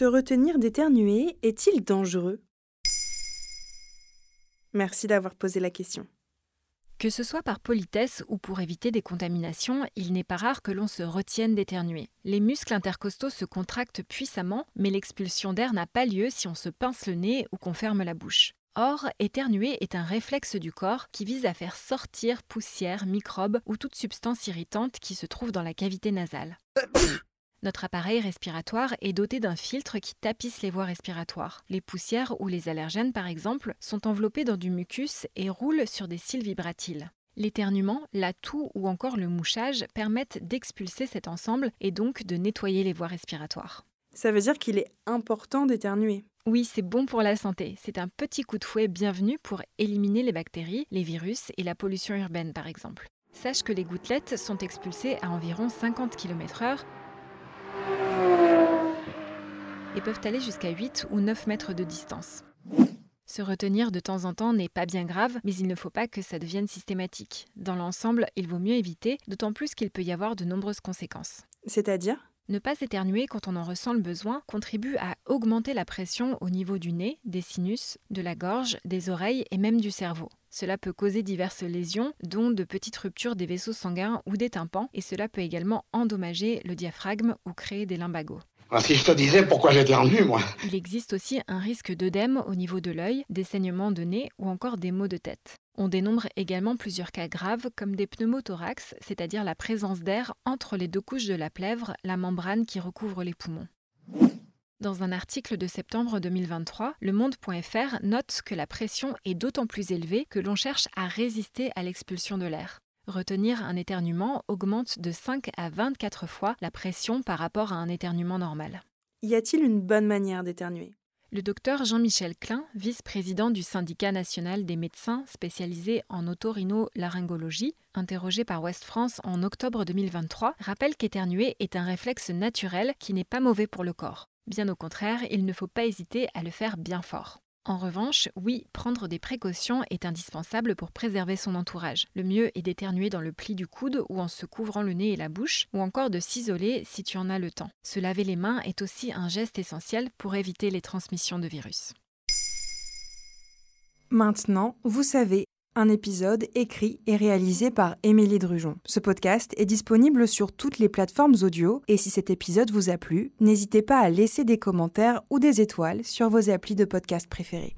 Se retenir d'éternuer est-il dangereux? Merci d'avoir posé la question. Que ce soit par politesse ou pour éviter des contaminations, il n'est pas rare que l'on se retienne d'éternuer. Les muscles intercostaux se contractent puissamment, mais l'expulsion d'air n'a pas lieu si on se pince le nez ou qu'on ferme la bouche. Or, éternuer est un réflexe du corps qui vise à faire sortir poussière, microbes ou toute substance irritante qui se trouve dans la cavité nasale. Notre appareil respiratoire est doté d'un filtre qui tapisse les voies respiratoires. Les poussières ou les allergènes, par exemple, sont enveloppés dans du mucus et roulent sur des cils vibratiles. L'éternuement, la toux ou encore le mouchage permettent d'expulser cet ensemble et donc de nettoyer les voies respiratoires. Ça veut dire qu'il est important d'éternuer. Oui, c'est bon pour la santé. C'est un petit coup de fouet bienvenu pour éliminer les bactéries, les virus et la pollution urbaine, par exemple. Sache que les gouttelettes sont expulsées à environ 50 km/h et peuvent aller jusqu'à 8 ou 9 mètres de distance. Se retenir de temps en temps n'est pas bien grave, mais il ne faut pas que ça devienne systématique. Dans l'ensemble, il vaut mieux éviter, d'autant plus qu'il peut y avoir de nombreuses conséquences. C'est-à-dire? Ne pas éternuer quand on en ressent le besoin contribue à augmenter la pression au niveau du nez, des sinus, de la gorge, des oreilles et même du cerveau. Cela peut causer diverses lésions, dont de petites ruptures des vaisseaux sanguins ou des tympans, et cela peut également endommager le diaphragme ou créer des limbagos. Si je te disais pourquoi j'éternue, moi. Il existe aussi un risque d'œdème au niveau de l'œil, des saignements de nez ou encore des maux de tête. On dénombre également plusieurs cas graves comme des pneumothorax, c'est-à-dire la présence d'air entre les deux couches de la plèvre, la membrane qui recouvre les poumons. Dans un article de septembre 2023, Le Monde.fr note que la pression est d'autant plus élevée que l'on cherche à résister à l'expulsion de l'air. Retenir un éternuement augmente de 5 à 24 fois la pression par rapport à un éternuement normal. Y a-t-il une bonne manière d'éternuer? Le docteur Jean-Michel Klein, vice-président du syndicat national des médecins spécialisés en otorhinolaryngologie, interrogé par Ouest France en octobre 2023, rappelle qu'éternuer est un réflexe naturel qui n'est pas mauvais pour le corps. Bien au contraire, il ne faut pas hésiter à le faire bien fort. En revanche, oui, prendre des précautions est indispensable pour préserver son entourage. Le mieux est d'éternuer dans le pli du coude ou en se couvrant le nez et la bouche, ou encore de s'isoler si tu en as le temps. Se laver les mains est aussi un geste essentiel pour éviter les transmissions de virus. Maintenant, vous savez, un épisode écrit et réalisé par Émilie Drujon. Ce podcast est disponible sur toutes les plateformes audio et si cet épisode vous a plu, n'hésitez pas à laisser des commentaires ou des étoiles sur vos applis de podcast préférés.